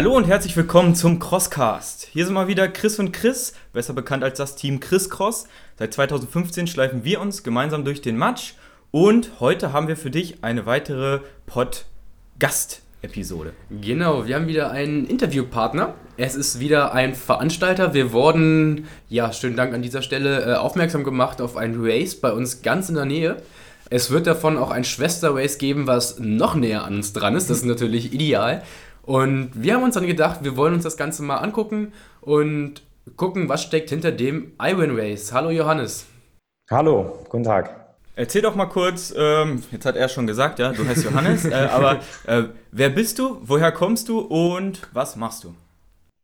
Hallo und herzlich willkommen zum Crosscast. Hier sind mal wieder Chris und Chris, besser bekannt als das Team Chris Cross. Seit 2015 schleifen wir uns gemeinsam durch den Matsch und heute haben wir für dich eine weitere Pod-Gast-Episode. Genau, wir haben wieder einen Interviewpartner. Es ist wieder ein Veranstalter. Wir wurden, ja, schönen Dank an dieser Stelle, äh, aufmerksam gemacht auf ein Race bei uns ganz in der Nähe. Es wird davon auch ein Schwester-Race geben, was noch näher an uns dran ist. Das ist natürlich ideal. Und wir haben uns dann gedacht, wir wollen uns das Ganze mal angucken und gucken, was steckt hinter dem Iron Race. Hallo Johannes. Hallo, guten Tag. Erzähl doch mal kurz, ähm, jetzt hat er schon gesagt, ja, du heißt Johannes, äh, aber äh, wer bist du, woher kommst du und was machst du?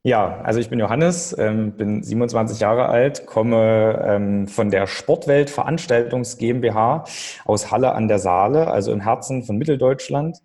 Ja, also ich bin Johannes, ähm, bin 27 Jahre alt, komme ähm, von der Sportwelt Veranstaltungs GmbH aus Halle an der Saale, also im Herzen von Mitteldeutschland.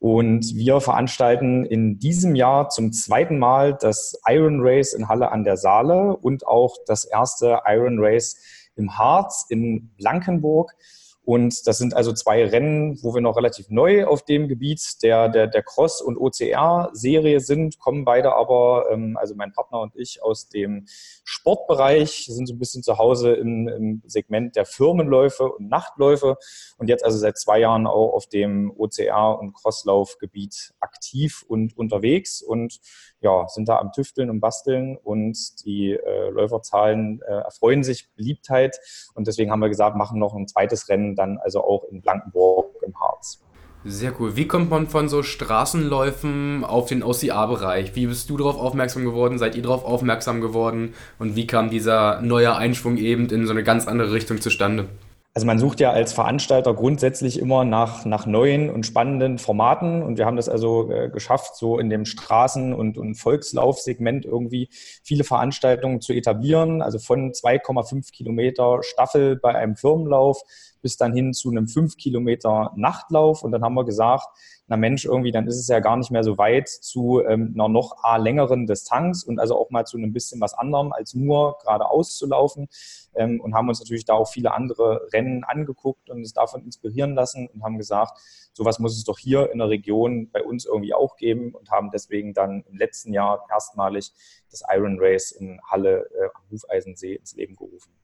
Und wir veranstalten in diesem Jahr zum zweiten Mal das Iron Race in Halle an der Saale und auch das erste Iron Race im Harz in Blankenburg. Und das sind also zwei Rennen, wo wir noch relativ neu auf dem Gebiet der, der, der Cross- und OCR-Serie sind, kommen beide aber, ähm, also mein Partner und ich, aus dem Sportbereich, sind so ein bisschen zu Hause im, im Segment der Firmenläufe und Nachtläufe und jetzt also seit zwei Jahren auch auf dem OCR- und Crosslaufgebiet aktiv und unterwegs und ja, sind da am Tüfteln und Basteln und die äh, Läuferzahlen äh, erfreuen sich Beliebtheit und deswegen haben wir gesagt, machen noch ein zweites Rennen dann also auch in Blankenburg im Harz. Sehr cool. Wie kommt man von so Straßenläufen auf den OCA-Bereich? Wie bist du darauf aufmerksam geworden? Seid ihr darauf aufmerksam geworden? Und wie kam dieser neue Einschwung eben in so eine ganz andere Richtung zustande? Also man sucht ja als Veranstalter grundsätzlich immer nach, nach neuen und spannenden Formaten und wir haben das also äh, geschafft, so in dem Straßen- und, und Volkslaufsegment irgendwie viele Veranstaltungen zu etablieren, also von 2,5 Kilometer Staffel bei einem Firmenlauf bis dann hin zu einem 5 Kilometer Nachtlauf und dann haben wir gesagt, na Mensch, irgendwie, dann ist es ja gar nicht mehr so weit zu ähm, einer noch A, längeren Distanz und also auch mal zu einem bisschen was anderem als nur geradeaus zu laufen ähm, und haben uns natürlich da auch viele andere Rennen angeguckt und uns davon inspirieren lassen und haben gesagt, sowas muss es doch hier in der Region bei uns irgendwie auch geben und haben deswegen dann im letzten Jahr erstmalig das Iron Race in Halle äh, am Hufeisensee ins Leben gerufen.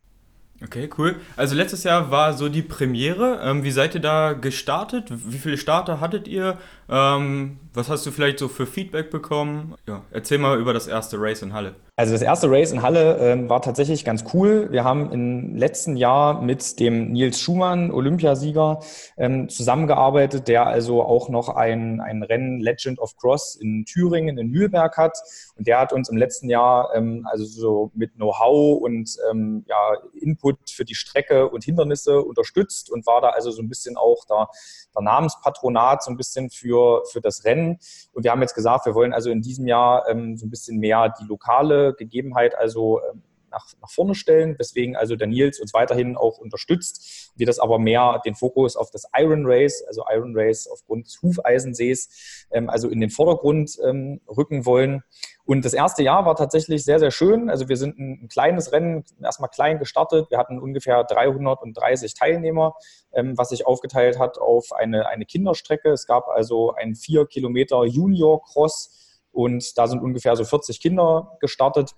Okay, cool. Also letztes Jahr war so die Premiere. Ähm, wie seid ihr da gestartet? Wie viele Starter hattet ihr? Ähm, was hast du vielleicht so für Feedback bekommen? Ja, erzähl mal über das erste Race in Halle. Also das erste Race in Halle ähm, war tatsächlich ganz cool. Wir haben im letzten Jahr mit dem Nils Schumann, Olympiasieger, ähm, zusammengearbeitet, der also auch noch ein, ein Rennen Legend of Cross in Thüringen, in Mühlberg hat. Und der hat uns im letzten Jahr ähm, also so mit Know-how und ähm, ja, Input für die Strecke und Hindernisse unterstützt und war da also so ein bisschen auch der, der Namenspatronat so ein bisschen für, für das Rennen. Und wir haben jetzt gesagt, wir wollen also in diesem Jahr ähm, so ein bisschen mehr die lokale Gegebenheit also ähm, nach, nach vorne stellen, weswegen also der Nils uns weiterhin auch unterstützt. Wir das aber mehr den Fokus auf das Iron Race, also Iron Race aufgrund des Hufeisensees, ähm, also in den Vordergrund ähm, rücken wollen. Und das erste Jahr war tatsächlich sehr, sehr schön. Also wir sind ein, ein kleines Rennen, erstmal klein gestartet. Wir hatten ungefähr 330 Teilnehmer, ähm, was sich aufgeteilt hat auf eine, eine Kinderstrecke. Es gab also einen 4 Kilometer Junior Cross und da sind ungefähr so 40 Kinder gestartet.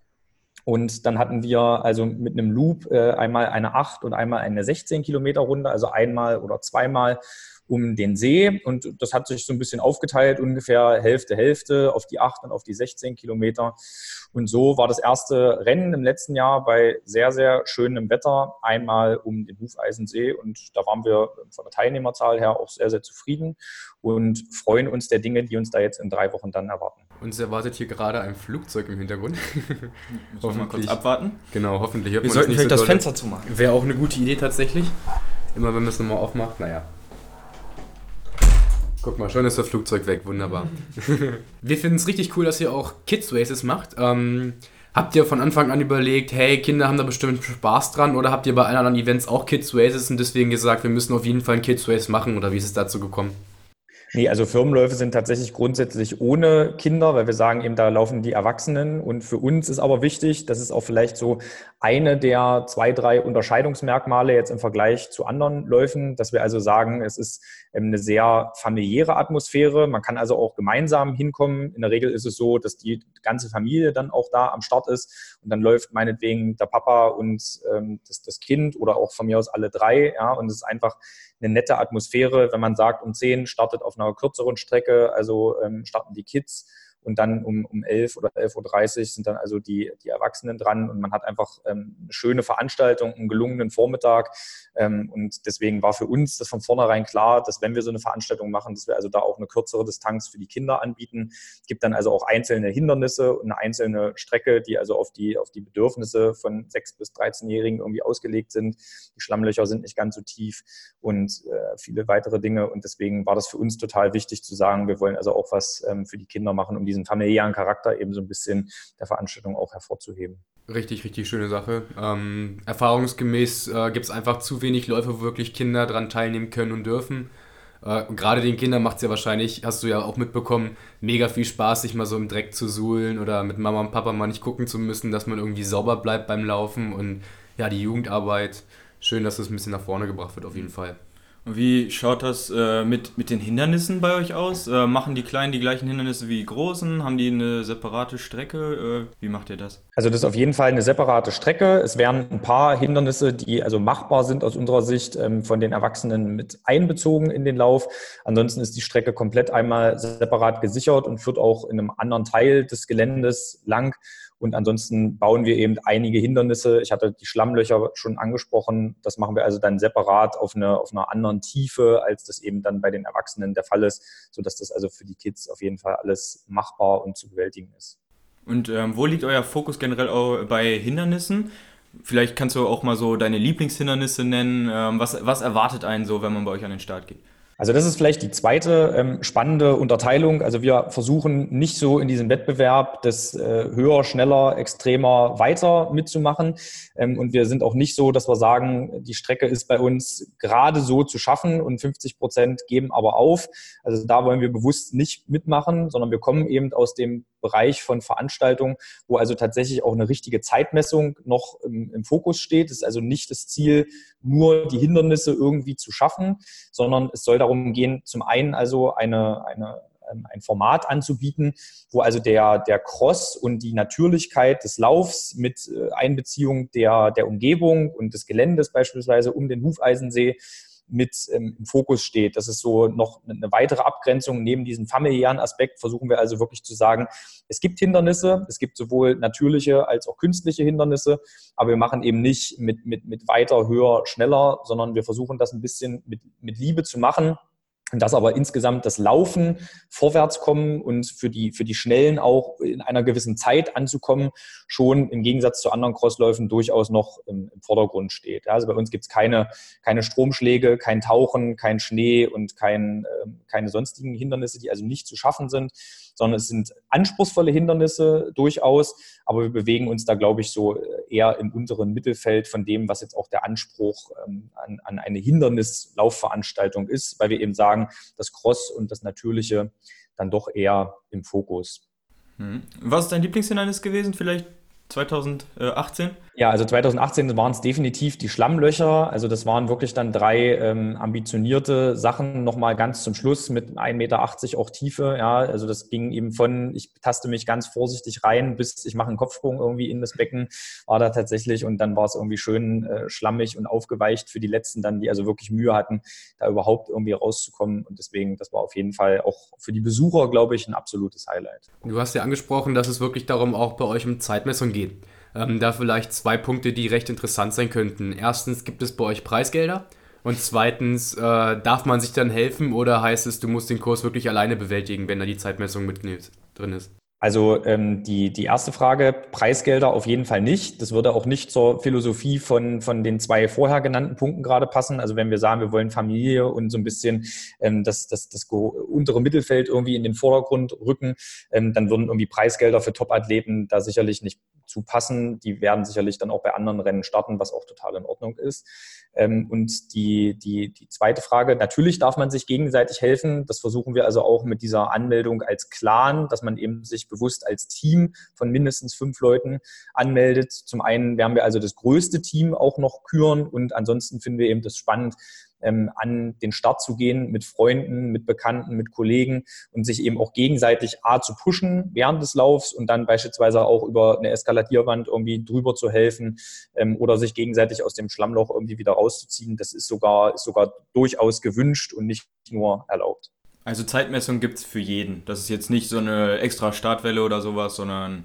Und dann hatten wir also mit einem Loop äh, einmal eine 8 und einmal eine 16 Kilometer Runde, also einmal oder zweimal um den See. Und das hat sich so ein bisschen aufgeteilt, ungefähr Hälfte, Hälfte auf die 8 und auf die 16 Kilometer. Und so war das erste Rennen im letzten Jahr bei sehr, sehr schönem Wetter einmal um den Hufeisensee. Und da waren wir von der Teilnehmerzahl her auch sehr, sehr zufrieden und freuen uns der Dinge, die uns da jetzt in drei Wochen dann erwarten. Uns erwartet hier gerade ein Flugzeug im Hintergrund. Wir mal kurz abwarten? Genau, hoffentlich. Wir sollten vielleicht so das Fenster zumachen. Wäre auch eine gute Idee tatsächlich. Immer wenn man es nochmal aufmacht, naja. Guck mal, schon ist das Flugzeug weg, wunderbar. Wir finden es richtig cool, dass ihr auch Kids Races macht. Ähm, habt ihr von Anfang an überlegt, hey, Kinder haben da bestimmt Spaß dran oder habt ihr bei allen anderen Events auch Kids Races und deswegen gesagt, wir müssen auf jeden Fall ein Kids Race machen oder wie ist es dazu gekommen? Nee, also Firmenläufe sind tatsächlich grundsätzlich ohne Kinder, weil wir sagen eben, da laufen die Erwachsenen. Und für uns ist aber wichtig, das ist auch vielleicht so eine der zwei, drei Unterscheidungsmerkmale jetzt im Vergleich zu anderen Läufen, dass wir also sagen, es ist ähm, eine sehr familiäre Atmosphäre. Man kann also auch gemeinsam hinkommen. In der Regel ist es so, dass die ganze Familie dann auch da am Start ist und dann läuft meinetwegen der Papa und ähm, das, das Kind oder auch von mir aus alle drei. Ja, und es ist einfach eine nette Atmosphäre, wenn man sagt, um 10 startet auf einer kürzeren Strecke, also ähm, starten die Kids und dann um, um 11 oder 11.30 Uhr sind dann also die, die Erwachsenen dran und man hat einfach ähm, eine schöne Veranstaltung, einen gelungenen Vormittag ähm, und deswegen war für uns das von vornherein klar, dass wenn wir so eine Veranstaltung machen, dass wir also da auch eine kürzere Distanz für die Kinder anbieten. Es gibt dann also auch einzelne Hindernisse und eine einzelne Strecke, die also auf die, auf die Bedürfnisse von 6- bis 13-Jährigen irgendwie ausgelegt sind. Die Schlammlöcher sind nicht ganz so tief und äh, viele weitere Dinge und deswegen war das für uns total wichtig zu sagen, wir wollen also auch was ähm, für die Kinder machen, um diesen familiären Charakter eben so ein bisschen der Veranstaltung auch hervorzuheben. Richtig, richtig schöne Sache. Ähm, erfahrungsgemäß äh, gibt es einfach zu wenig Läufe, wo wirklich Kinder daran teilnehmen können und dürfen. Äh, gerade den Kindern macht es ja wahrscheinlich, hast du ja auch mitbekommen, mega viel Spaß, sich mal so im Dreck zu suhlen oder mit Mama und Papa mal nicht gucken zu müssen, dass man irgendwie sauber bleibt beim Laufen und ja, die Jugendarbeit. Schön, dass das ein bisschen nach vorne gebracht wird, auf jeden Fall. Wie schaut das äh, mit, mit den Hindernissen bei euch aus? Äh, machen die Kleinen die gleichen Hindernisse wie die Großen? Haben die eine separate Strecke? Äh, wie macht ihr das? Also das ist auf jeden Fall eine separate Strecke. Es wären ein paar Hindernisse, die also machbar sind aus unserer Sicht, ähm, von den Erwachsenen mit einbezogen in den Lauf. Ansonsten ist die Strecke komplett einmal separat gesichert und führt auch in einem anderen Teil des Geländes lang. Und ansonsten bauen wir eben einige Hindernisse. Ich hatte die Schlammlöcher schon angesprochen. Das machen wir also dann separat auf, eine, auf einer anderen Tiefe, als das eben dann bei den Erwachsenen der Fall ist, sodass das also für die Kids auf jeden Fall alles machbar und zu bewältigen ist. Und ähm, wo liegt euer Fokus generell auch bei Hindernissen? Vielleicht kannst du auch mal so deine Lieblingshindernisse nennen. Ähm, was, was erwartet einen so, wenn man bei euch an den Start geht? Also das ist vielleicht die zweite ähm, spannende Unterteilung. Also wir versuchen nicht so in diesem Wettbewerb das äh, höher, schneller, extremer weiter mitzumachen. Ähm, und wir sind auch nicht so, dass wir sagen, die Strecke ist bei uns gerade so zu schaffen und 50 Prozent geben aber auf. Also da wollen wir bewusst nicht mitmachen, sondern wir kommen eben aus dem Bereich von Veranstaltungen, wo also tatsächlich auch eine richtige Zeitmessung noch im, im Fokus steht. Es ist also nicht das Ziel, nur die Hindernisse irgendwie zu schaffen, sondern es soll darum gehen, zum einen also eine, eine ein Format anzubieten, wo also der, der Cross und die Natürlichkeit des Laufs mit äh, Einbeziehung der, der Umgebung und des Geländes beispielsweise um den Hufeisensee mit ähm, im Fokus steht. Das ist so noch eine weitere Abgrenzung. Neben diesem familiären Aspekt versuchen wir also wirklich zu sagen, es gibt Hindernisse, es gibt sowohl natürliche als auch künstliche Hindernisse, aber wir machen eben nicht mit, mit, mit weiter, höher, schneller, sondern wir versuchen das ein bisschen mit, mit Liebe zu machen dass aber insgesamt das Laufen vorwärts kommen und für die, für die Schnellen auch in einer gewissen Zeit anzukommen, schon im Gegensatz zu anderen Crossläufen durchaus noch im, im Vordergrund steht. Also bei uns gibt es keine, keine Stromschläge, kein Tauchen, kein Schnee und kein, äh, keine sonstigen Hindernisse, die also nicht zu schaffen sind, sondern es sind anspruchsvolle Hindernisse durchaus, aber wir bewegen uns da, glaube ich, so eher im unteren Mittelfeld von dem, was jetzt auch der Anspruch ähm, an, an eine Hindernislaufveranstaltung ist, weil wir eben sagen, das Cross und das Natürliche dann doch eher im Fokus. Hm. Was ist dein Lieblingshindernis gewesen? Vielleicht 2018? Ja, also 2018 waren es definitiv die Schlammlöcher. Also das waren wirklich dann drei ähm, ambitionierte Sachen nochmal ganz zum Schluss mit 1,80 Meter auch Tiefe. Ja, also das ging eben von, ich taste mich ganz vorsichtig rein, bis ich mache einen Kopfsprung irgendwie in das Becken, war da tatsächlich. Und dann war es irgendwie schön äh, schlammig und aufgeweicht für die Letzten dann, die also wirklich Mühe hatten, da überhaupt irgendwie rauszukommen. Und deswegen, das war auf jeden Fall auch für die Besucher, glaube ich, ein absolutes Highlight. Du hast ja angesprochen, dass es wirklich darum auch bei euch um Zeitmessung geht. Ähm, da vielleicht zwei Punkte, die recht interessant sein könnten. Erstens, gibt es bei euch Preisgelder? Und zweitens, äh, darf man sich dann helfen oder heißt es, du musst den Kurs wirklich alleine bewältigen, wenn da die Zeitmessung mit drin ist? Also ähm, die, die erste Frage, Preisgelder auf jeden Fall nicht. Das würde auch nicht zur Philosophie von, von den zwei vorher genannten Punkten gerade passen. Also wenn wir sagen, wir wollen Familie und so ein bisschen ähm, das, das, das untere Mittelfeld irgendwie in den Vordergrund rücken, ähm, dann würden irgendwie Preisgelder für Top-Athleten da sicherlich nicht zu passen. Die werden sicherlich dann auch bei anderen Rennen starten, was auch total in Ordnung ist. Ähm, und die, die, die zweite Frage, natürlich darf man sich gegenseitig helfen. Das versuchen wir also auch mit dieser Anmeldung als Clan, dass man eben sich bewusst als Team von mindestens fünf Leuten anmeldet. Zum einen werden wir also das größte Team auch noch küren und ansonsten finden wir eben das spannend, ähm, an den Start zu gehen mit Freunden, mit Bekannten, mit Kollegen und sich eben auch gegenseitig A zu pushen während des Laufs und dann beispielsweise auch über eine Eskaladierwand irgendwie drüber zu helfen ähm, oder sich gegenseitig aus dem Schlammloch irgendwie wieder rauszuziehen. Das ist sogar, ist sogar durchaus gewünscht und nicht nur erlaubt. Also Zeitmessung gibt es für jeden. Das ist jetzt nicht so eine extra Startwelle oder sowas, sondern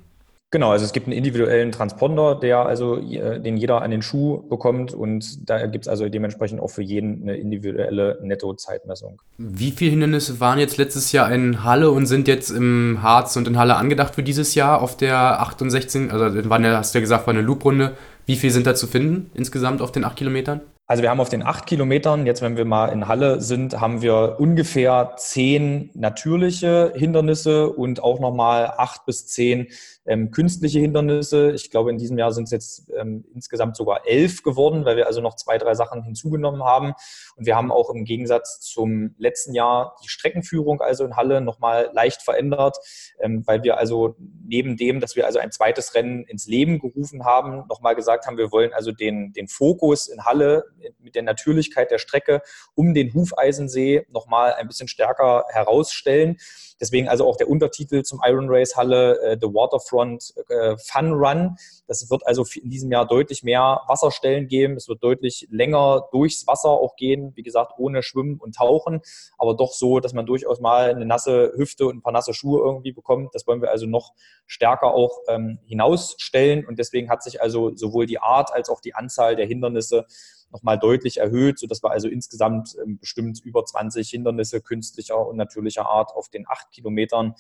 Genau, also es gibt einen individuellen Transponder, der also den jeder an den Schuh bekommt und da gibt es also dementsprechend auch für jeden eine individuelle Netto-Zeitmessung. Wie viele Hindernisse waren jetzt letztes Jahr in Halle und sind jetzt im Harz und in Halle angedacht für dieses Jahr auf der 8 und 16? Also ja, hast du ja gesagt, war eine Loop-Runde. Wie viel sind da zu finden insgesamt auf den 8 Kilometern? Also wir haben auf den acht Kilometern, jetzt wenn wir mal in Halle sind, haben wir ungefähr zehn natürliche Hindernisse und auch nochmal acht bis zehn ähm, künstliche Hindernisse. Ich glaube, in diesem Jahr sind es jetzt ähm, insgesamt sogar elf geworden, weil wir also noch zwei, drei Sachen hinzugenommen haben. Und wir haben auch im Gegensatz zum letzten Jahr die Streckenführung also in Halle nochmal leicht verändert, ähm, weil wir also neben dem, dass wir also ein zweites Rennen ins Leben gerufen haben, nochmal gesagt haben, wir wollen also den, den Fokus in Halle mit der Natürlichkeit der Strecke um den Hufeisensee nochmal ein bisschen stärker herausstellen. Deswegen also auch der Untertitel zum Iron Race Halle, äh, The Waterfront äh, Fun Run. Das wird also in diesem Jahr deutlich mehr Wasserstellen geben. Es wird deutlich länger durchs Wasser auch gehen. Wie gesagt, ohne Schwimmen und Tauchen, aber doch so, dass man durchaus mal eine nasse Hüfte und ein paar nasse Schuhe irgendwie bekommt. Das wollen wir also noch stärker auch ähm, hinausstellen. Und deswegen hat sich also sowohl die Art als auch die Anzahl der Hindernisse nochmal deutlich erhöht, sodass wir also insgesamt ähm, bestimmt über 20 Hindernisse künstlicher und natürlicher Art auf den acht Kilometern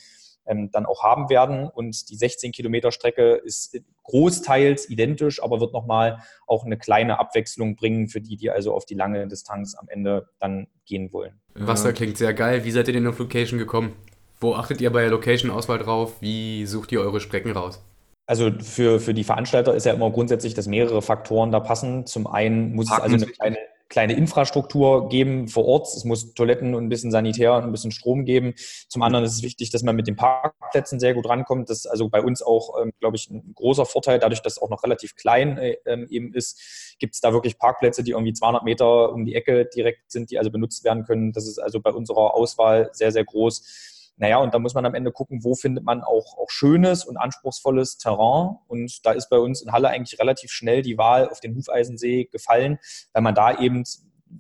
ähm, dann auch haben werden. Und die 16 Kilometer Strecke ist großteils identisch, aber wird nochmal auch eine kleine Abwechslung bringen für die, die also auf die lange Distanz am Ende dann gehen wollen. Wasser klingt sehr geil. Wie seid ihr denn auf Location gekommen? Wo achtet ihr bei der Location-Auswahl drauf? Wie sucht ihr eure Strecken raus? Also für, für die Veranstalter ist ja immer grundsätzlich, dass mehrere Faktoren da passen. Zum einen muss Haken es also eine kleine, kleine Infrastruktur geben vor Ort. Es muss Toiletten und ein bisschen Sanitär und ein bisschen Strom geben. Zum anderen ist es wichtig, dass man mit den Parkplätzen sehr gut rankommt. Das ist also bei uns auch, ähm, glaube ich, ein großer Vorteil. Dadurch, dass es auch noch relativ klein äh, ähm, eben ist, gibt es da wirklich Parkplätze, die irgendwie 200 Meter um die Ecke direkt sind, die also benutzt werden können. Das ist also bei unserer Auswahl sehr, sehr groß. Naja, und da muss man am Ende gucken, wo findet man auch, auch schönes und anspruchsvolles Terrain. Und da ist bei uns in Halle eigentlich relativ schnell die Wahl auf den Hufeisensee gefallen, weil man da eben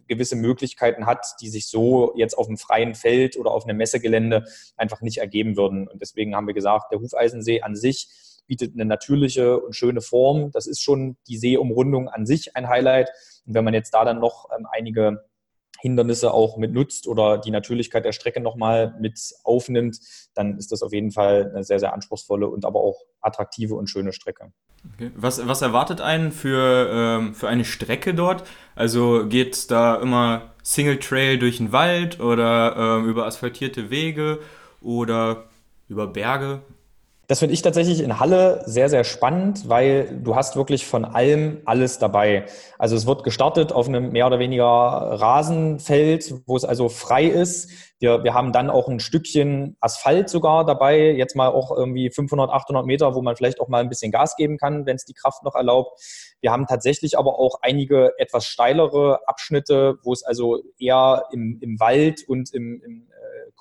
gewisse Möglichkeiten hat, die sich so jetzt auf dem freien Feld oder auf einem Messegelände einfach nicht ergeben würden. Und deswegen haben wir gesagt, der Hufeisensee an sich bietet eine natürliche und schöne Form. Das ist schon die Seeumrundung an sich ein Highlight. Und wenn man jetzt da dann noch ähm, einige Hindernisse auch mit nutzt oder die Natürlichkeit der Strecke nochmal mit aufnimmt, dann ist das auf jeden Fall eine sehr, sehr anspruchsvolle und aber auch attraktive und schöne Strecke. Okay. Was, was erwartet einen für, ähm, für eine Strecke dort? Also geht da immer Single Trail durch den Wald oder ähm, über asphaltierte Wege oder über Berge? Das finde ich tatsächlich in Halle sehr, sehr spannend, weil du hast wirklich von allem alles dabei. Also es wird gestartet auf einem mehr oder weniger Rasenfeld, wo es also frei ist. Wir, wir haben dann auch ein Stückchen Asphalt sogar dabei, jetzt mal auch irgendwie 500, 800 Meter, wo man vielleicht auch mal ein bisschen Gas geben kann, wenn es die Kraft noch erlaubt. Wir haben tatsächlich aber auch einige etwas steilere Abschnitte, wo es also eher im, im Wald und im, im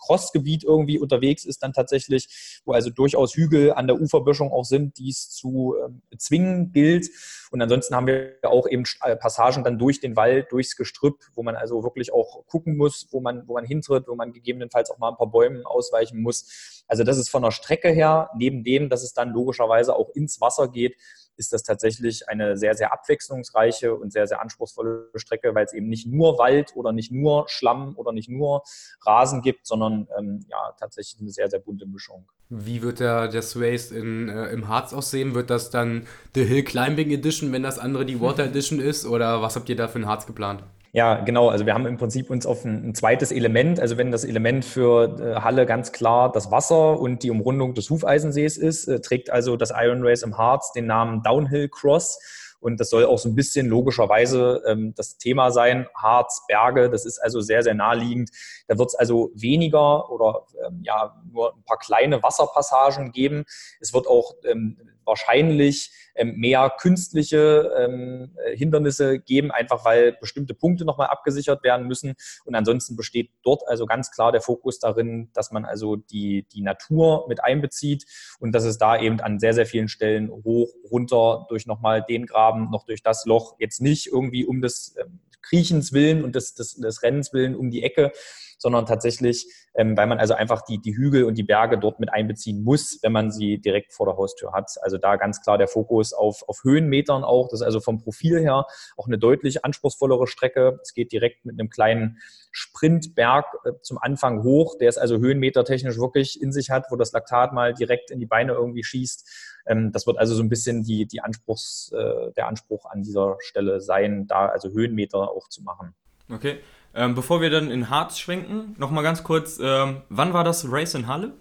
Crossgebiet irgendwie unterwegs ist dann tatsächlich, wo also durchaus Hügel an der Uferböschung auch sind, die es zu ähm, bezwingen gilt. Und ansonsten haben wir auch eben äh, Passagen dann durch den Wald, durchs Gestrüpp, wo man also wirklich auch gucken muss, wo man, wo man hintritt, wo man gegebenenfalls auch mal ein paar Bäumen ausweichen muss. Also das ist von der Strecke her, neben dem, dass es dann logischerweise auch ins Wasser geht, ist das tatsächlich eine sehr, sehr abwechslungsreiche und sehr, sehr anspruchsvolle Strecke, weil es eben nicht nur Wald oder nicht nur Schlamm oder nicht nur Rasen gibt, sondern ähm, ja, tatsächlich eine sehr, sehr bunte Mischung. Wie wird der, der Race in, äh, im Harz aussehen? Wird das dann The Hill Climbing Edition, wenn das andere die Water Edition ist? Oder was habt ihr da für ein Harz geplant? Ja, genau. Also wir haben im Prinzip uns auf ein, ein zweites Element, also wenn das Element für äh, Halle ganz klar das Wasser und die Umrundung des Hufeisensees ist, äh, trägt also das Iron Race im Harz den Namen Downhill Cross. Und das soll auch so ein bisschen logischerweise ähm, das Thema sein. Harz, Berge, das ist also sehr, sehr naheliegend. Da wird es also weniger oder ähm, ja nur ein paar kleine Wasserpassagen geben. Es wird auch ähm, wahrscheinlich ähm, mehr künstliche ähm, Hindernisse geben, einfach weil bestimmte Punkte nochmal abgesichert werden müssen. Und ansonsten besteht dort also ganz klar der Fokus darin, dass man also die, die Natur mit einbezieht und dass es da eben an sehr, sehr vielen Stellen hoch, runter, durch nochmal den Graben, noch durch das Loch, jetzt nicht irgendwie um des ähm, Kriechens willen und des, des, des Rennens willen um die Ecke, sondern tatsächlich, ähm, weil man also einfach die, die Hügel und die Berge dort mit einbeziehen muss, wenn man sie direkt vor der Haustür hat. Also da ganz klar der Fokus auf, auf Höhenmetern auch. Das ist also vom Profil her auch eine deutlich anspruchsvollere Strecke. Es geht direkt mit einem kleinen Sprintberg äh, zum Anfang hoch, der es also höhenmetertechnisch wirklich in sich hat, wo das Laktat mal direkt in die Beine irgendwie schießt. Ähm, das wird also so ein bisschen die, die Anspruchs, äh, der Anspruch an dieser Stelle sein, da also Höhenmeter auch zu machen. Okay. Ähm, bevor wir dann in Harz schwenken, nochmal ganz kurz, ähm, wann war das Race in Halle?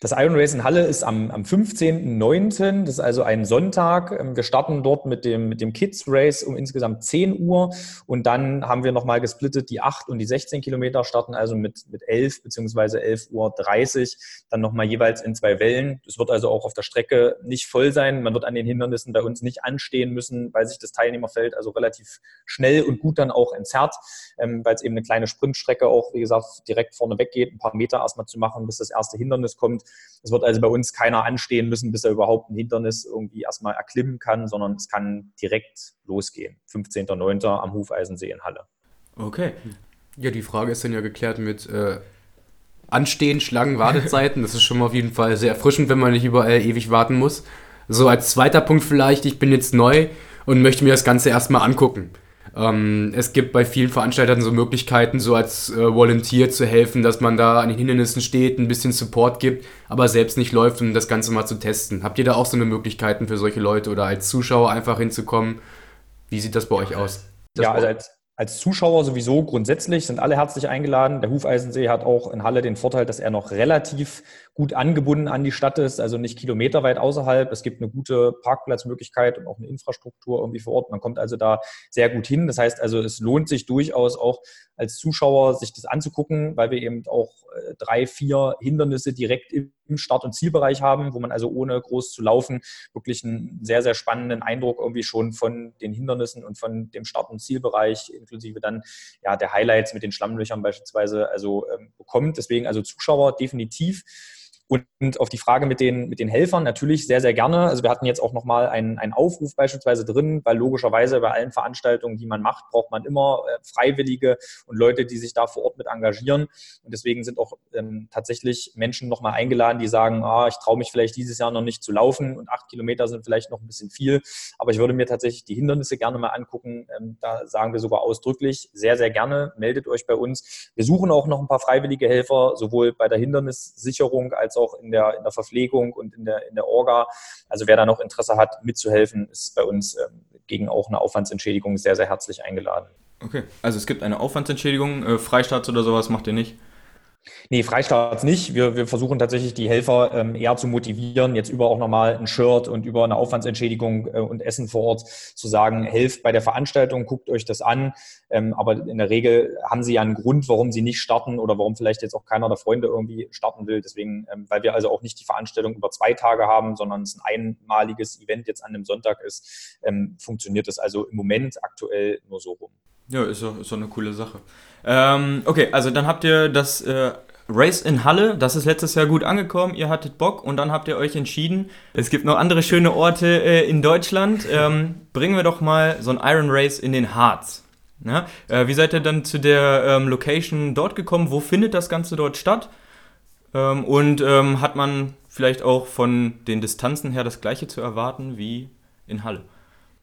Das Iron Race in Halle ist am, am 15.09., das ist also ein Sonntag. Ähm, wir starten dort mit dem, mit dem Kids Race um insgesamt 10 Uhr und dann haben wir nochmal gesplittet, die 8 und die 16 Kilometer starten also mit, mit 11 bzw. 11.30 Uhr, dann nochmal jeweils in zwei Wellen. Das wird also auch auf der Strecke nicht voll sein. Man wird an den Hindernissen bei uns nicht anstehen müssen, weil sich das Teilnehmerfeld also relativ schnell und gut dann auch entzerrt, ähm, weil es eben eine kleine Sprintstrecke auch, wie gesagt, direkt vorne weggeht, ein paar Meter erstmal zu machen, bis das erste Hindernis kommt. Es wird also bei uns keiner anstehen müssen, bis er überhaupt ein Hindernis irgendwie erstmal erklimmen kann, sondern es kann direkt losgehen. 15.09. am Hufeisensee in Halle. Okay. Ja, die Frage ist dann ja geklärt mit äh, Anstehen, Schlangen, Wartezeiten. Das ist schon mal auf jeden Fall sehr erfrischend, wenn man nicht überall ewig warten muss. So als zweiter Punkt vielleicht, ich bin jetzt neu und möchte mir das Ganze erstmal angucken. Ähm, es gibt bei vielen Veranstaltern so Möglichkeiten, so als äh, Volunteer zu helfen, dass man da an den Hindernissen steht, ein bisschen Support gibt, aber selbst nicht läuft, um das Ganze mal zu testen. Habt ihr da auch so eine Möglichkeiten für solche Leute oder als Zuschauer einfach hinzukommen? Wie sieht das bei euch aus? Das ja, also als, als Zuschauer sowieso grundsätzlich sind alle herzlich eingeladen. Der Hufeisensee hat auch in Halle den Vorteil, dass er noch relativ gut angebunden an die Stadt ist, also nicht kilometerweit außerhalb. Es gibt eine gute Parkplatzmöglichkeit und auch eine Infrastruktur irgendwie vor Ort. Man kommt also da sehr gut hin. Das heißt also, es lohnt sich durchaus auch als Zuschauer, sich das anzugucken, weil wir eben auch äh, drei, vier Hindernisse direkt im Start- und Zielbereich haben, wo man also ohne groß zu laufen wirklich einen sehr, sehr spannenden Eindruck irgendwie schon von den Hindernissen und von dem Start- und Zielbereich, inklusive dann ja der Highlights mit den Schlammlöchern beispielsweise, also ähm, bekommt. Deswegen also Zuschauer definitiv. Und auf die Frage mit den, mit den Helfern natürlich sehr, sehr gerne. Also wir hatten jetzt auch nochmal einen, einen Aufruf beispielsweise drin, weil logischerweise bei allen Veranstaltungen, die man macht, braucht man immer äh, Freiwillige und Leute, die sich da vor Ort mit engagieren. Und deswegen sind auch ähm, tatsächlich Menschen nochmal eingeladen, die sagen, ah, ich traue mich vielleicht dieses Jahr noch nicht zu laufen und acht Kilometer sind vielleicht noch ein bisschen viel. Aber ich würde mir tatsächlich die Hindernisse gerne mal angucken. Ähm, da sagen wir sogar ausdrücklich, sehr, sehr gerne, meldet euch bei uns. Wir suchen auch noch ein paar freiwillige Helfer, sowohl bei der Hindernissicherung als auch in der, in der Verpflegung und in der, in der Orga. Also wer da noch Interesse hat, mitzuhelfen, ist bei uns ähm, gegen auch eine Aufwandsentschädigung sehr, sehr herzlich eingeladen. Okay, also es gibt eine Aufwandsentschädigung, äh, Freistaats oder sowas macht ihr nicht? Nee, Freistaats nicht. Wir, wir versuchen tatsächlich die Helfer ähm, eher zu motivieren, jetzt über auch nochmal ein Shirt und über eine Aufwandsentschädigung äh, und Essen vor Ort zu sagen, helft bei der Veranstaltung, guckt euch das an. Ähm, aber in der Regel haben sie ja einen Grund, warum sie nicht starten oder warum vielleicht jetzt auch keiner der Freunde irgendwie starten will. Deswegen, ähm, weil wir also auch nicht die Veranstaltung über zwei Tage haben, sondern es ein einmaliges Event jetzt an einem Sonntag ist, ähm, funktioniert das also im Moment aktuell nur so rum. Ja, ist doch, eine coole Sache. Ähm, okay, also dann habt ihr das äh, Race in Halle, das ist letztes Jahr gut angekommen, ihr hattet Bock und dann habt ihr euch entschieden, es gibt noch andere schöne Orte äh, in Deutschland, ähm, bringen wir doch mal so ein Iron Race in den Harz. Ja? Äh, wie seid ihr dann zu der ähm, Location dort gekommen? Wo findet das Ganze dort statt? Ähm, und ähm, hat man vielleicht auch von den Distanzen her das gleiche zu erwarten wie in Halle?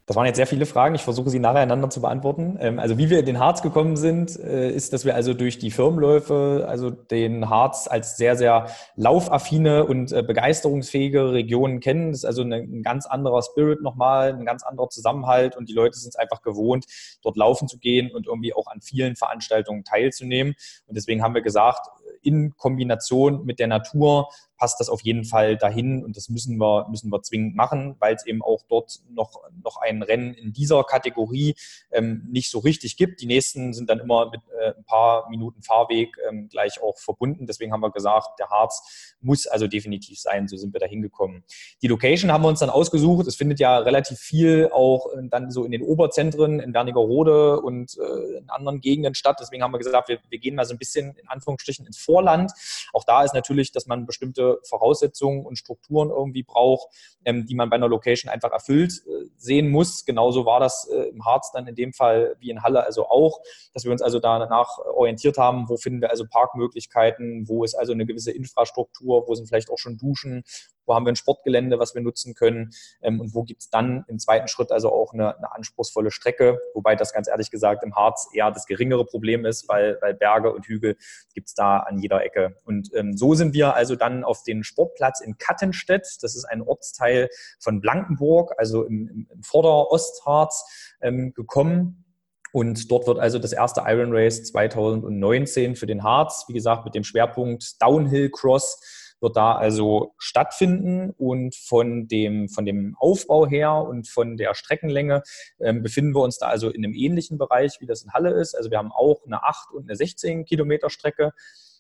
Das waren jetzt sehr viele Fragen. Ich versuche sie nacheinander zu beantworten. Ähm, also wie wir in den Harz gekommen sind, äh, ist, dass wir also durch die Firmenläufe, also den Harz als sehr, sehr laufaffine und äh, begeisterungsfähige Region kennen. Das ist also ein ganz anderer Spirit nochmal, ein ganz anderer Zusammenhalt und die Leute sind es einfach gewohnt, dort laufen zu gehen und irgendwie auch an vielen Veranstaltungen teilzunehmen. Und deswegen haben wir gesagt, in Kombination mit der Natur passt das auf jeden Fall dahin und das müssen wir, müssen wir zwingend machen, weil es eben auch dort noch, noch ein Rennen in dieser Kategorie ähm, nicht so richtig gibt. Die nächsten sind dann immer mit äh, ein paar Minuten Fahrweg ähm, gleich auch verbunden. Deswegen haben wir gesagt, der Harz muss also definitiv sein. So sind wir da hingekommen. Die Location haben wir uns dann ausgesucht. Es findet ja relativ viel auch äh, dann so in den Oberzentren, in Wernigerode und äh, in anderen Gegenden statt. Deswegen haben wir gesagt, wir, wir gehen mal so ein bisschen in Anführungsstrichen ins Vorland. Auch da ist natürlich, dass man bestimmte Voraussetzungen und Strukturen irgendwie braucht, ähm, die man bei einer Location einfach erfüllt äh, sehen muss. Genauso war das äh, im Harz dann in dem Fall wie in Halle also auch, dass wir uns also danach orientiert haben, wo finden wir also Parkmöglichkeiten, wo ist also eine gewisse Infrastruktur, wo sind vielleicht auch schon Duschen, wo haben wir ein Sportgelände, was wir nutzen können ähm, und wo gibt es dann im zweiten Schritt also auch eine, eine, anspruchsvolle Strecke, wobei das ganz ehrlich gesagt im Harz eher das geringere Problem ist, weil, weil Berge und Hügel gibt es da an jeder Ecke. Und ähm, so sind wir also dann auf den Sportplatz in Kattenstedt, das ist ein Ortsteil von Blankenburg, also im, im, Vorderostharz ähm, gekommen. Und dort wird also das erste Iron Race 2019 für den Harz, wie gesagt, mit dem Schwerpunkt Downhill Cross wird da also stattfinden und von dem, von dem Aufbau her und von der Streckenlänge ähm, befinden wir uns da also in einem ähnlichen Bereich, wie das in Halle ist. Also wir haben auch eine 8 und eine 16 Kilometer Strecke.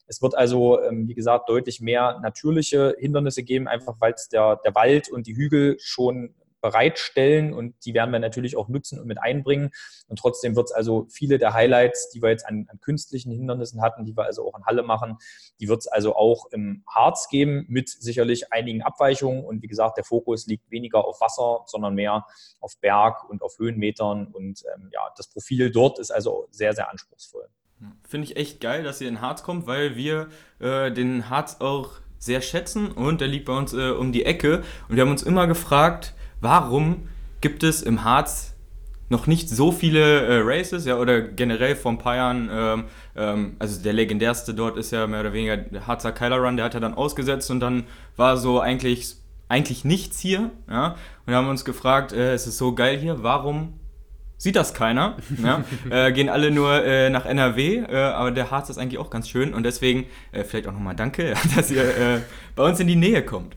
Es wird also, ähm, wie gesagt, deutlich mehr natürliche Hindernisse geben, einfach weil es der, der Wald und die Hügel schon bereitstellen und die werden wir natürlich auch nutzen und mit einbringen. Und trotzdem wird es also viele der Highlights, die wir jetzt an, an, künstlichen Hindernissen hatten, die wir also auch in Halle machen, die wird es also auch im Harz geben mit sicherlich einigen Abweichungen. Und wie gesagt, der Fokus liegt weniger auf Wasser, sondern mehr auf Berg und auf Höhenmetern. Und ähm, ja, das Profil dort ist also sehr, sehr anspruchsvoll. Finde ich echt geil, dass ihr in Harz kommt, weil wir äh, den Harz auch sehr schätzen und der liegt bei uns äh, um die Ecke. Und wir haben uns immer gefragt, warum gibt es im Harz noch nicht so viele äh, Races, ja, oder generell vor ein paar Jahren, ähm, ähm, also der legendärste dort ist ja mehr oder weniger der Harzer Kyler Run, der hat ja dann ausgesetzt und dann war so eigentlich, eigentlich nichts hier, ja, und haben uns gefragt, äh, es ist so geil hier, warum sieht das keiner, ja, äh, gehen alle nur äh, nach NRW, äh, aber der Harz ist eigentlich auch ganz schön und deswegen äh, vielleicht auch nochmal danke, dass ihr bei uns in die Nähe kommt.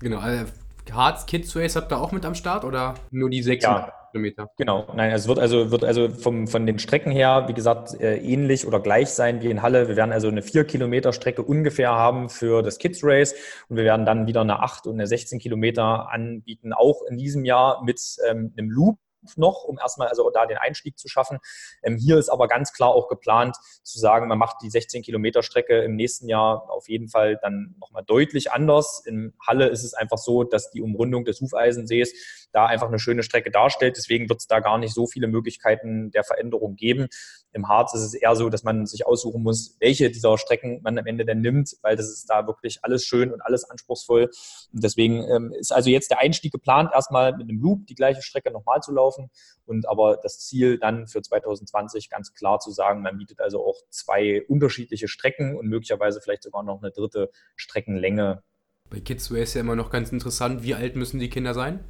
Genau, also Harz Kids Race habt ihr auch mit am Start oder nur die 6 ja. Kilometer? Genau, nein, es wird also, wird also vom, von den Strecken her, wie gesagt, äh, ähnlich oder gleich sein wie in Halle. Wir werden also eine 4 Kilometer Strecke ungefähr haben für das Kids Race und wir werden dann wieder eine 8 und eine 16 Kilometer anbieten, auch in diesem Jahr mit ähm, einem Loop noch, um erstmal also da den Einstieg zu schaffen. Ähm, hier ist aber ganz klar auch geplant zu sagen, man macht die 16 Kilometer Strecke im nächsten Jahr auf jeden Fall dann nochmal deutlich anders. In Halle ist es einfach so, dass die Umrundung des Hufeisensees da einfach eine schöne Strecke darstellt. Deswegen wird es da gar nicht so viele Möglichkeiten der Veränderung geben. Im Harz ist es eher so, dass man sich aussuchen muss, welche dieser Strecken man am Ende denn nimmt, weil das ist da wirklich alles schön und alles anspruchsvoll. Und deswegen ähm, ist also jetzt der Einstieg geplant, erstmal mit einem Loop die gleiche Strecke nochmal zu laufen. Und aber das Ziel dann für 2020 ganz klar zu sagen, man bietet also auch zwei unterschiedliche Strecken und möglicherweise vielleicht sogar noch eine dritte Streckenlänge. Bei Kids ist ja immer noch ganz interessant, wie alt müssen die Kinder sein?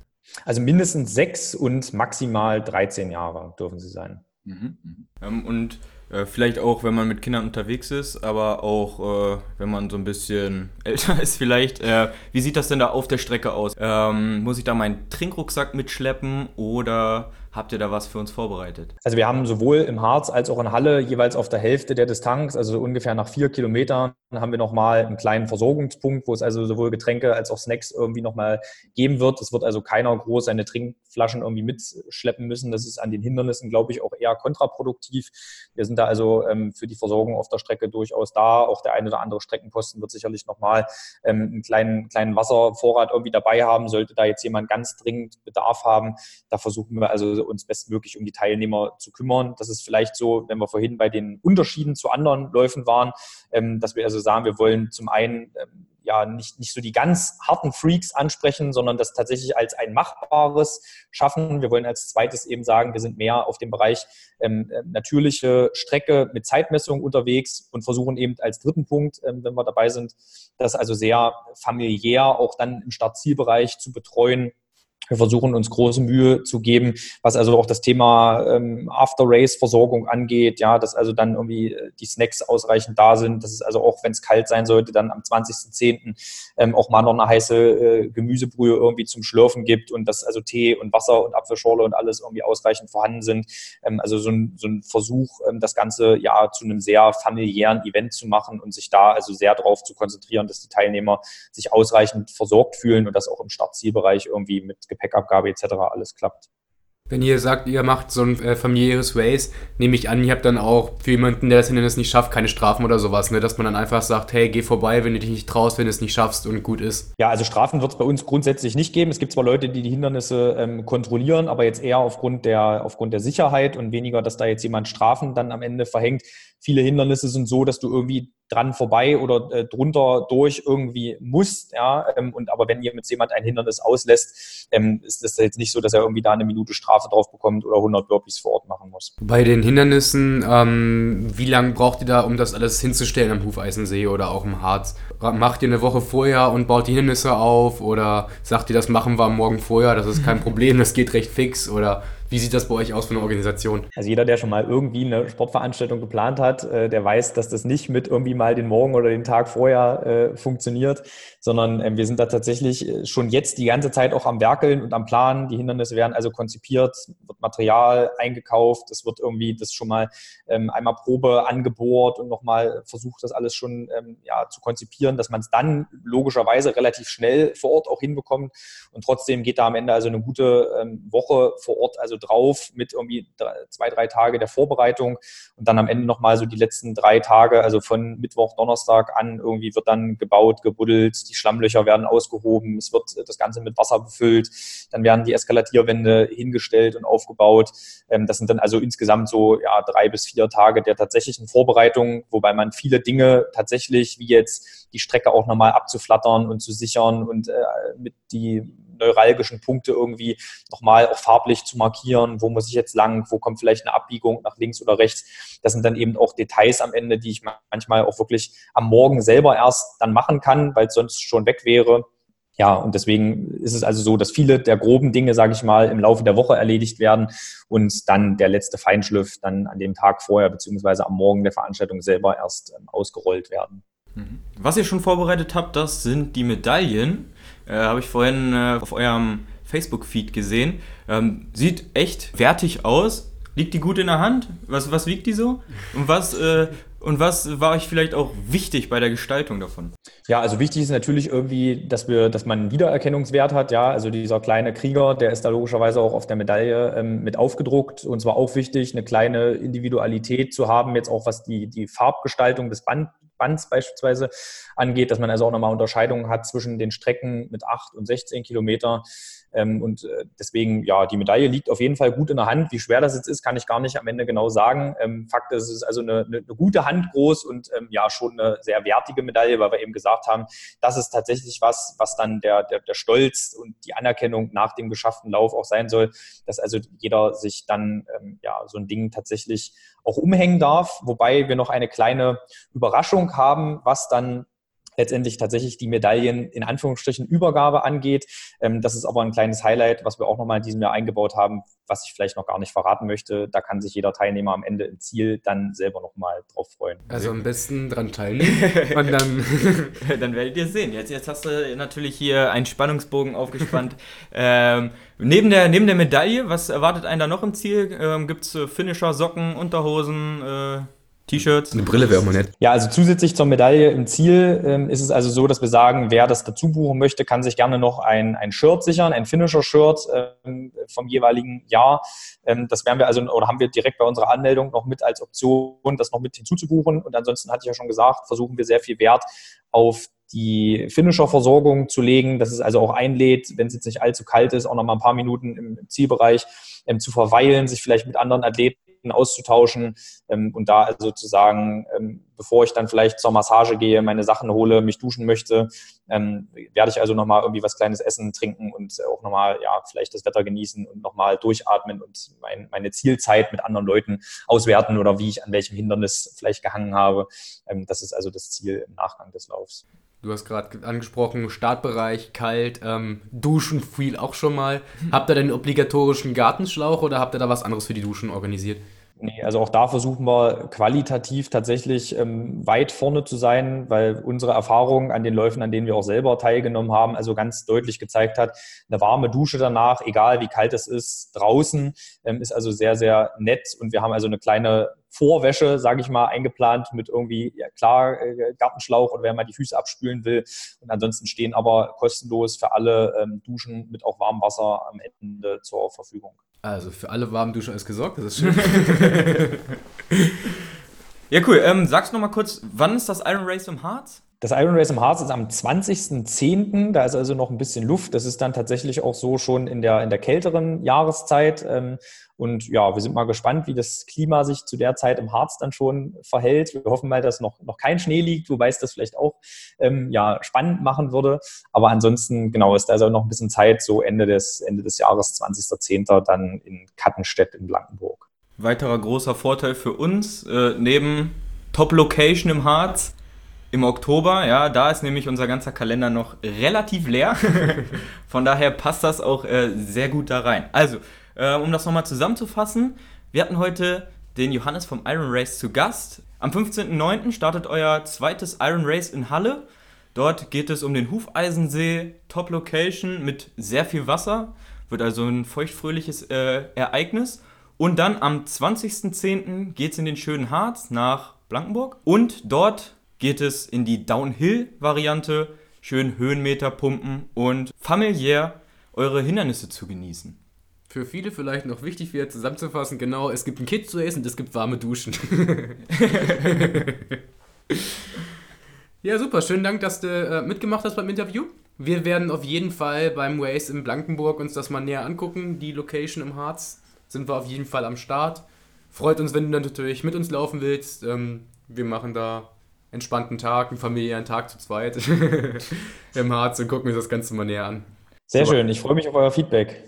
Also mindestens sechs und maximal 13 Jahre dürfen sie sein. Mhm, mhm. Ähm, und äh, vielleicht auch, wenn man mit Kindern unterwegs ist, aber auch, äh, wenn man so ein bisschen älter ist vielleicht. Äh, wie sieht das denn da auf der Strecke aus? Ähm, muss ich da meinen Trinkrucksack mitschleppen oder Habt ihr da was für uns vorbereitet? Also wir haben sowohl im Harz als auch in Halle jeweils auf der Hälfte der Distanz, also ungefähr nach vier Kilometern, haben wir nochmal einen kleinen Versorgungspunkt, wo es also sowohl Getränke als auch Snacks irgendwie nochmal geben wird. Es wird also keiner groß seine Trinkflaschen irgendwie mitschleppen müssen. Das ist an den Hindernissen, glaube ich, auch eher kontraproduktiv. Wir sind da also ähm, für die Versorgung auf der Strecke durchaus da. Auch der eine oder andere Streckenposten wird sicherlich nochmal ähm, einen kleinen, kleinen Wasservorrat irgendwie dabei haben, sollte da jetzt jemand ganz dringend Bedarf haben. Da versuchen wir also uns bestmöglich um die Teilnehmer zu kümmern. Das ist vielleicht so, wenn wir vorhin bei den Unterschieden zu anderen Läufen waren, ähm, dass wir also sagen, wir wollen zum einen ähm, ja, nicht, nicht so die ganz harten Freaks ansprechen, sondern das tatsächlich als ein machbares schaffen. Wir wollen als zweites eben sagen, wir sind mehr auf dem Bereich ähm, äh, natürliche Strecke mit Zeitmessung unterwegs und versuchen eben als dritten Punkt, ähm, wenn wir dabei sind, das also sehr familiär auch dann im Startzielbereich zu betreuen wir versuchen uns große Mühe zu geben, was also auch das Thema ähm, After-Race-Versorgung angeht, ja, dass also dann irgendwie äh, die Snacks ausreichend da sind, dass es also auch, wenn es kalt sein sollte, dann am 20.10. Ähm, auch mal noch eine heiße äh, Gemüsebrühe irgendwie zum Schlürfen gibt und dass also Tee und Wasser und Apfelschorle und alles irgendwie ausreichend vorhanden sind. Ähm, also so ein, so ein Versuch, ähm, das Ganze ja zu einem sehr familiären Event zu machen und sich da also sehr darauf zu konzentrieren, dass die Teilnehmer sich ausreichend versorgt fühlen und das auch im Startzielbereich irgendwie mit Gepäckabgabe etc. alles klappt. Wenn ihr sagt, ihr macht so ein äh, familiäres Race, nehme ich an, ihr habt dann auch für jemanden, der das Hindernis nicht schafft, keine Strafen oder sowas, ne? dass man dann einfach sagt, hey, geh vorbei, wenn du dich nicht traust, wenn du es nicht schaffst und gut ist. Ja, also Strafen wird es bei uns grundsätzlich nicht geben. Es gibt zwar Leute, die die Hindernisse ähm, kontrollieren, aber jetzt eher aufgrund der, aufgrund der Sicherheit und weniger, dass da jetzt jemand Strafen dann am Ende verhängt. Viele Hindernisse sind so, dass du irgendwie dran vorbei oder äh, drunter durch irgendwie muss. Ja, ähm, und aber wenn jetzt jemand ein Hindernis auslässt, ähm, ist das jetzt nicht so, dass er irgendwie da eine Minute Strafe drauf bekommt oder 100 Burpees vor Ort machen muss. Bei den Hindernissen, ähm, wie lange braucht ihr da, um das alles hinzustellen am Hufeisensee oder auch im Harz? Macht ihr eine Woche vorher und baut die Hindernisse auf oder sagt ihr, das machen wir morgen vorher, das ist kein Problem, das geht recht fix oder wie sieht das bei euch aus von der Organisation? Also jeder, der schon mal irgendwie eine Sportveranstaltung geplant hat, äh, der weiß, dass das nicht mit irgendwie mal den Morgen oder den Tag vorher äh, funktioniert, sondern ähm, wir sind da tatsächlich äh, schon jetzt die ganze Zeit auch am Werkeln und am Planen. Die Hindernisse werden also konzipiert, wird Material eingekauft, es wird irgendwie das schon mal ähm, einmal Probe angebohrt und nochmal versucht, das alles schon ähm, ja, zu konzipieren, dass man es dann logischerweise relativ schnell vor Ort auch hinbekommt. Und trotzdem geht da am Ende also eine gute ähm, Woche vor Ort also drauf mit irgendwie drei, zwei, drei Tage der Vorbereitung und dann am Ende nochmal so die letzten drei Tage, also von Mittwoch, Donnerstag an irgendwie wird dann gebaut, gebuddelt, die Schlammlöcher werden ausgehoben, es wird das Ganze mit Wasser befüllt, dann werden die Eskalatierwände hingestellt und aufgebaut. Ähm, das sind dann also insgesamt so ja, drei bis vier Tage der tatsächlichen Vorbereitung, wobei man viele Dinge tatsächlich, wie jetzt die Strecke auch nochmal abzuflattern und zu sichern und äh, mit die neuralgischen Punkte irgendwie nochmal auch farblich zu markieren, wo muss ich jetzt lang, wo kommt vielleicht eine Abbiegung nach links oder rechts. Das sind dann eben auch Details am Ende, die ich manchmal auch wirklich am Morgen selber erst dann machen kann, weil es sonst schon weg wäre. Ja, und deswegen ist es also so, dass viele der groben Dinge, sage ich mal, im Laufe der Woche erledigt werden und dann der letzte Feinschliff dann an dem Tag vorher beziehungsweise am Morgen der Veranstaltung selber erst ähm, ausgerollt werden. Mhm. Was ihr schon vorbereitet habt, das sind die Medaillen. Äh, Habe ich vorhin äh, auf eurem Facebook-Feed gesehen. Ähm, sieht echt wertig aus. Liegt die gut in der Hand? Was, was wiegt die so? Und was, äh, und was war euch vielleicht auch wichtig bei der Gestaltung davon? Ja, also wichtig ist natürlich irgendwie, dass wir, dass man einen Wiedererkennungswert hat. Ja, also dieser kleine Krieger, der ist da logischerweise auch auf der Medaille ähm, mit aufgedruckt. Und zwar auch wichtig, eine kleine Individualität zu haben, jetzt auch was die, die Farbgestaltung des Band, Bands beispielsweise angeht, dass man also auch nochmal Unterscheidungen hat zwischen den Strecken mit 8 und 16 Kilometer. Ähm, und äh, deswegen, ja, die Medaille liegt auf jeden Fall gut in der Hand. Wie schwer das jetzt ist, kann ich gar nicht am Ende genau sagen. Ähm, Fakt ist, es ist also eine, eine, eine gute Hand groß und ähm, ja, schon eine sehr wertige Medaille, weil wir eben gesagt haben, das ist tatsächlich was, was dann der, der, der Stolz und die Anerkennung nach dem geschafften Lauf auch sein soll, dass also jeder sich dann ja, so ein Ding tatsächlich auch umhängen darf. Wobei wir noch eine kleine Überraschung haben, was dann letztendlich tatsächlich die Medaillen in Anführungsstrichen Übergabe angeht. Ähm, das ist aber ein kleines Highlight, was wir auch nochmal in diesem Jahr eingebaut haben, was ich vielleicht noch gar nicht verraten möchte. Da kann sich jeder Teilnehmer am Ende im Ziel dann selber nochmal drauf freuen. Also am besten dran teilnehmen und dann... dann werdet ihr sehen. Jetzt, jetzt hast du natürlich hier einen Spannungsbogen aufgespannt. ähm, neben, der, neben der Medaille, was erwartet einen da noch im Ziel? Ähm, Gibt es äh, Finisher, Socken, Unterhosen? Äh T-Shirts. Eine Brille wäre auch mal nett. Ja, also zusätzlich zur Medaille im Ziel ähm, ist es also so, dass wir sagen, wer das dazu buchen möchte, kann sich gerne noch ein, ein Shirt sichern, ein Finisher-Shirt ähm, vom jeweiligen Jahr. Ähm, das werden wir also, oder haben wir direkt bei unserer Anmeldung noch mit als Option, das noch mit hinzuzubuchen. Und ansonsten hatte ich ja schon gesagt, versuchen wir sehr viel Wert auf die Finisher-Versorgung zu legen, dass es also auch einlädt, wenn es jetzt nicht allzu kalt ist, auch noch mal ein paar Minuten im Zielbereich ähm, zu verweilen, sich vielleicht mit anderen Athleten Anekdoten auszutauschen ähm, und da also sozusagen, ähm, bevor ich dann vielleicht zur Massage gehe, meine Sachen hole, mich duschen möchte, ähm, werde ich also nochmal irgendwie was Kleines essen, trinken und auch nochmal, ja, vielleicht das Wetter genießen und nochmal durchatmen und mein, meine Zielzeit mit anderen Leuten auswerten oder wie ich an welchem Hindernis vielleicht gehangen habe. Ähm, das ist also das Ziel im Nachgang des Laufs. Du hast gerade angesprochen, Startbereich, kalt, ähm, Duschen fiel auch schon mal. Habt ihr denn einen obligatorischen Gartenschlauch oder habt ihr da was anderes für die Duschen organisiert? Nee, also auch da versuchen wir qualitativ tatsächlich ähm, weit vorne zu sein, weil unsere Erfahrung an den Läufen, an denen wir auch selber teilgenommen haben, also ganz deutlich gezeigt hat, eine warme Dusche danach, egal wie kalt es ist, draußen, ähm, ist also sehr, sehr nett und wir haben also eine kleine Vorwäsche, sage ich mal, eingeplant mit irgendwie, ja klar, äh, Gartenschlauch oder wer mal die Füße abspülen will. Und ansonsten stehen aber kostenlos für alle ähm, Duschen mit auch warmem Wasser am Ende zur Verfügung. Also für alle warmen Duschen ist gesorgt, das ist schön. ja, cool. Ähm, sagst du noch mal kurz, wann ist das Iron Race im Harz? Das Iron Race im Harz ist am 20.10. Da ist also noch ein bisschen Luft. Das ist dann tatsächlich auch so schon in der, in der kälteren Jahreszeit. Ähm, und ja, wir sind mal gespannt, wie das Klima sich zu der Zeit im Harz dann schon verhält. Wir hoffen mal, dass noch, noch kein Schnee liegt, wobei es das vielleicht auch ähm, ja, spannend machen würde. Aber ansonsten, genau, ist da also noch ein bisschen Zeit, so Ende des, Ende des Jahres, 20.10. dann in Kattenstedt in Blankenburg. Weiterer großer Vorteil für uns, äh, neben Top-Location im Harz, im Oktober, ja, da ist nämlich unser ganzer Kalender noch relativ leer. Von daher passt das auch äh, sehr gut da rein. Also, äh, um das nochmal zusammenzufassen, wir hatten heute den Johannes vom Iron Race zu Gast. Am 15.09. startet euer zweites Iron Race in Halle. Dort geht es um den Hufeisensee, Top Location mit sehr viel Wasser. Wird also ein feuchtfröhliches äh, Ereignis. Und dann am 20.10. geht es in den schönen Harz nach Blankenburg. Und dort geht es in die Downhill-Variante, schön Höhenmeter pumpen und familiär eure Hindernisse zu genießen. Für viele vielleicht noch wichtig wieder zusammenzufassen, genau, es gibt ein Kit zu essen und es gibt warme Duschen. ja, super, schönen Dank, dass du äh, mitgemacht hast beim Interview. Wir werden auf jeden Fall beim Waze in Blankenburg uns das mal näher angucken. Die Location im Harz sind wir auf jeden Fall am Start. Freut uns, wenn du dann natürlich mit uns laufen willst. Ähm, wir machen da entspannten Tag, einen familiären Tag zu zweit im Harz und gucken uns das Ganze mal näher an. Sehr so. schön, ich freue mich auf euer Feedback.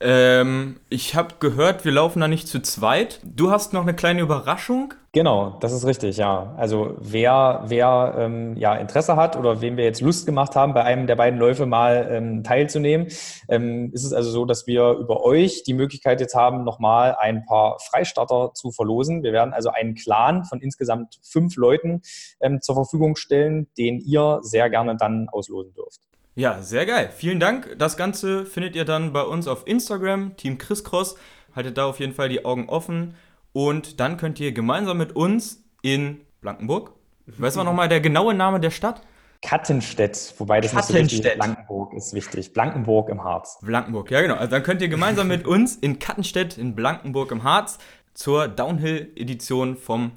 Ähm, ich habe gehört, wir laufen da nicht zu zweit. Du hast noch eine kleine Überraschung. Genau, das ist richtig, ja. Also wer, wer ähm, ja, Interesse hat oder wem wir jetzt Lust gemacht haben, bei einem der beiden Läufe mal ähm, teilzunehmen, ähm, ist es also so, dass wir über euch die Möglichkeit jetzt haben, nochmal ein paar Freistarter zu verlosen. Wir werden also einen Clan von insgesamt fünf Leuten ähm, zur Verfügung stellen, den ihr sehr gerne dann auslosen dürft. Ja, sehr geil. Vielen Dank. Das Ganze findet ihr dann bei uns auf Instagram, Team Chris Cross. Haltet da auf jeden Fall die Augen offen. Und dann könnt ihr gemeinsam mit uns in Blankenburg, weißt du nochmal der genaue Name der Stadt? Kattenstedt, wobei das Kattenstedt. nicht so wichtig Blankenburg ist wichtig. Blankenburg im Harz. Blankenburg, ja genau. Also dann könnt ihr gemeinsam mit uns in Kattenstedt in Blankenburg im Harz zur Downhill-Edition vom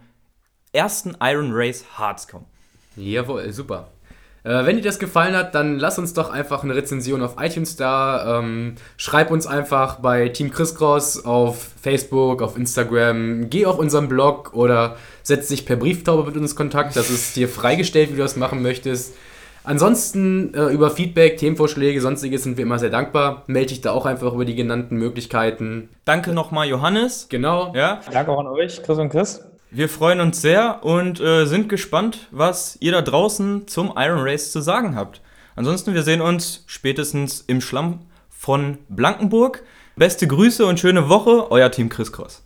ersten Iron Race Harz kommen. Jawohl, super. Äh, wenn dir das gefallen hat, dann lass uns doch einfach eine Rezension auf iTunes da. Ähm, schreib uns einfach bei Team Chris Cross auf Facebook, auf Instagram. Geh auf unseren Blog oder setz dich per Brieftaube mit uns in Kontakt. Das ist dir freigestellt, wie du das machen möchtest. Ansonsten äh, über Feedback, Themenvorschläge, sonstiges sind wir immer sehr dankbar. Melde dich da auch einfach über die genannten Möglichkeiten. Danke nochmal, Johannes. Genau. Ja. Danke auch an euch, Chris und Chris. Wir freuen uns sehr und äh, sind gespannt, was ihr da draußen zum Iron Race zu sagen habt. Ansonsten, wir sehen uns spätestens im Schlamm von Blankenburg. Beste Grüße und schöne Woche, euer Team Chris Cross.